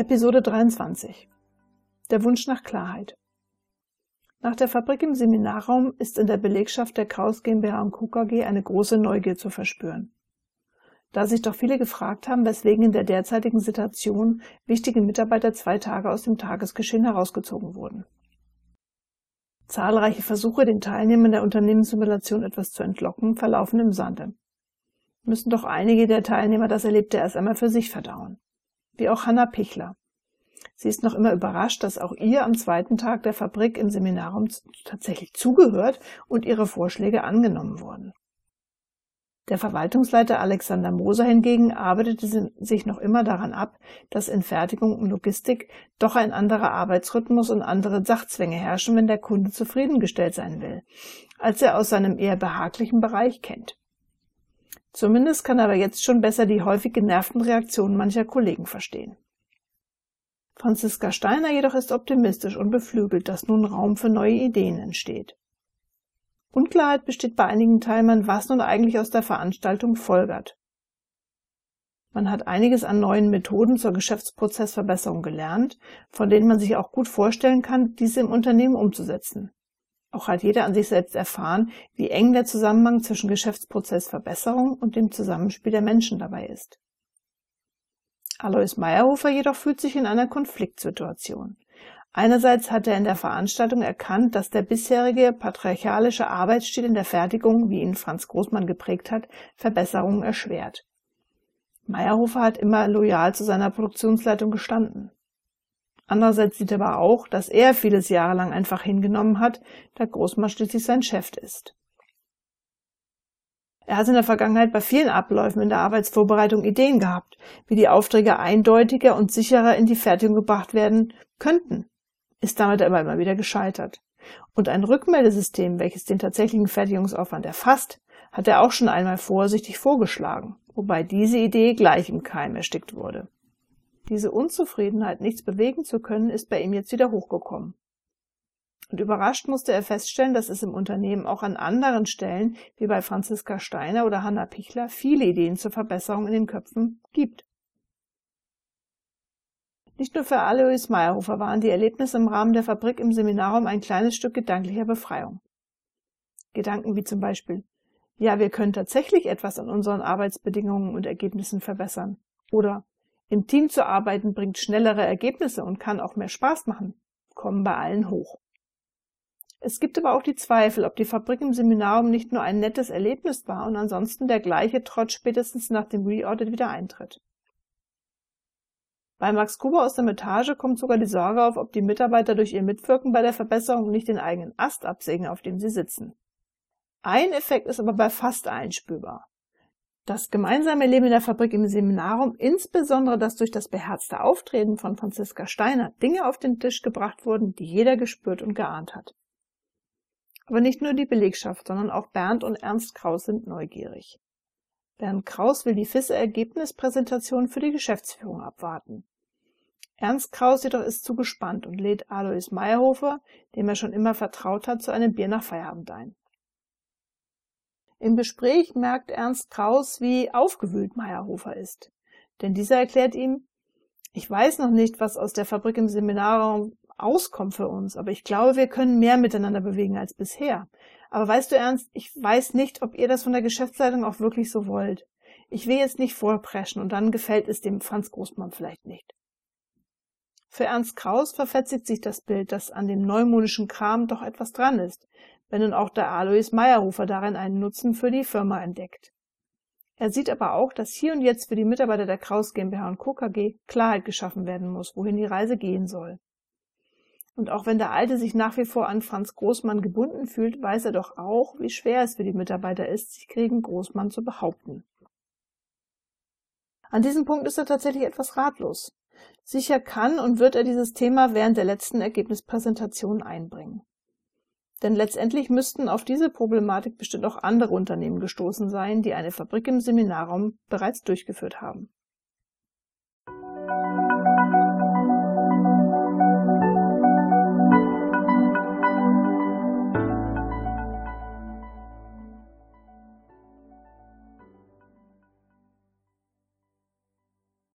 Episode 23 Der Wunsch nach Klarheit Nach der Fabrik im Seminarraum ist in der Belegschaft der Kraus GmbH und Co. KG eine große Neugier zu verspüren. Da sich doch viele gefragt haben, weswegen in der derzeitigen Situation wichtige Mitarbeiter zwei Tage aus dem Tagesgeschehen herausgezogen wurden. Zahlreiche Versuche, den Teilnehmern der Unternehmenssimulation etwas zu entlocken, verlaufen im Sande. Müssen doch einige der Teilnehmer das Erlebte erst einmal für sich verdauen wie auch Hanna Pichler. Sie ist noch immer überrascht, dass auch ihr am zweiten Tag der Fabrik im Seminarraum tatsächlich zugehört und ihre Vorschläge angenommen wurden. Der Verwaltungsleiter Alexander Moser hingegen arbeitete sich noch immer daran ab, dass in Fertigung und Logistik doch ein anderer Arbeitsrhythmus und andere Sachzwänge herrschen, wenn der Kunde zufriedengestellt sein will, als er aus seinem eher behaglichen Bereich kennt. Zumindest kann er aber jetzt schon besser die häufig genervten Reaktionen mancher Kollegen verstehen. Franziska Steiner jedoch ist optimistisch und beflügelt, dass nun Raum für neue Ideen entsteht. Unklarheit besteht bei einigen Teilnehmern, was nun eigentlich aus der Veranstaltung folgert. Man hat einiges an neuen Methoden zur Geschäftsprozessverbesserung gelernt, von denen man sich auch gut vorstellen kann, diese im Unternehmen umzusetzen. Auch hat jeder an sich selbst erfahren, wie eng der Zusammenhang zwischen Geschäftsprozessverbesserung und dem Zusammenspiel der Menschen dabei ist. Alois Meyerhofer jedoch fühlt sich in einer Konfliktsituation. Einerseits hat er in der Veranstaltung erkannt, dass der bisherige patriarchalische Arbeitsstil in der Fertigung, wie ihn Franz Großmann geprägt hat, Verbesserungen erschwert. Meyerhofer hat immer loyal zu seiner Produktionsleitung gestanden. Andererseits sieht er aber auch, dass er vieles jahrelang einfach hingenommen hat, da Großmann schließlich sein Chef ist. Er hat in der Vergangenheit bei vielen Abläufen in der Arbeitsvorbereitung Ideen gehabt, wie die Aufträge eindeutiger und sicherer in die Fertigung gebracht werden könnten, ist damit aber immer wieder gescheitert. Und ein Rückmeldesystem, welches den tatsächlichen Fertigungsaufwand erfasst, hat er auch schon einmal vorsichtig vorgeschlagen, wobei diese Idee gleich im Keim erstickt wurde. Diese Unzufriedenheit, nichts bewegen zu können, ist bei ihm jetzt wieder hochgekommen. Und überrascht musste er feststellen, dass es im Unternehmen auch an anderen Stellen, wie bei Franziska Steiner oder Hanna Pichler, viele Ideen zur Verbesserung in den Köpfen gibt. Nicht nur für Alois Meyerhofer waren die Erlebnisse im Rahmen der Fabrik im Seminarraum ein kleines Stück gedanklicher Befreiung. Gedanken wie zum Beispiel, ja, wir können tatsächlich etwas an unseren Arbeitsbedingungen und Ergebnissen verbessern. Oder im Team zu arbeiten bringt schnellere Ergebnisse und kann auch mehr Spaß machen, kommen bei allen hoch. Es gibt aber auch die Zweifel, ob die Fabrik im Seminarium nicht nur ein nettes Erlebnis war und ansonsten der gleiche Trotz spätestens nach dem Reaudit wieder eintritt. Bei Max Gruber aus der Metage kommt sogar die Sorge auf, ob die Mitarbeiter durch ihr Mitwirken bei der Verbesserung nicht den eigenen Ast absägen, auf dem sie sitzen. Ein Effekt ist aber bei fast allen spürbar. Das gemeinsame Leben in der Fabrik im Seminarum, insbesondere das durch das beherzte Auftreten von Franziska Steiner Dinge auf den Tisch gebracht wurden, die jeder gespürt und geahnt hat. Aber nicht nur die Belegschaft, sondern auch Bernd und Ernst Kraus sind neugierig. Bernd Kraus will die FISSE-Ergebnispräsentation für die Geschäftsführung abwarten. Ernst Kraus jedoch ist zu gespannt und lädt Alois Meyerhofer, dem er schon immer vertraut hat, zu einem Bier nach Feierabend ein. Im Gespräch merkt Ernst Kraus, wie aufgewühlt Meyerhofer ist. Denn dieser erklärt ihm, ich weiß noch nicht, was aus der Fabrik im Seminarraum auskommt für uns, aber ich glaube, wir können mehr miteinander bewegen als bisher. Aber weißt du, Ernst, ich weiß nicht, ob ihr das von der Geschäftsleitung auch wirklich so wollt. Ich will jetzt nicht vorpreschen und dann gefällt es dem Franz Großmann vielleicht nicht. Für Ernst Kraus verfetzigt sich das Bild, dass an dem neumodischen Kram doch etwas dran ist, wenn nun auch der Alois Meyerhofer darin einen Nutzen für die Firma entdeckt. Er sieht aber auch, dass hier und jetzt für die Mitarbeiter der Kraus GmbH und Co. KG Klarheit geschaffen werden muss, wohin die Reise gehen soll. Und auch wenn der Alte sich nach wie vor an Franz Großmann gebunden fühlt, weiß er doch auch, wie schwer es für die Mitarbeiter ist, sich gegen Großmann zu behaupten. An diesem Punkt ist er tatsächlich etwas ratlos. Sicher kann und wird er dieses Thema während der letzten Ergebnispräsentation einbringen. Denn letztendlich müssten auf diese Problematik bestimmt auch andere Unternehmen gestoßen sein, die eine Fabrik im Seminarraum bereits durchgeführt haben.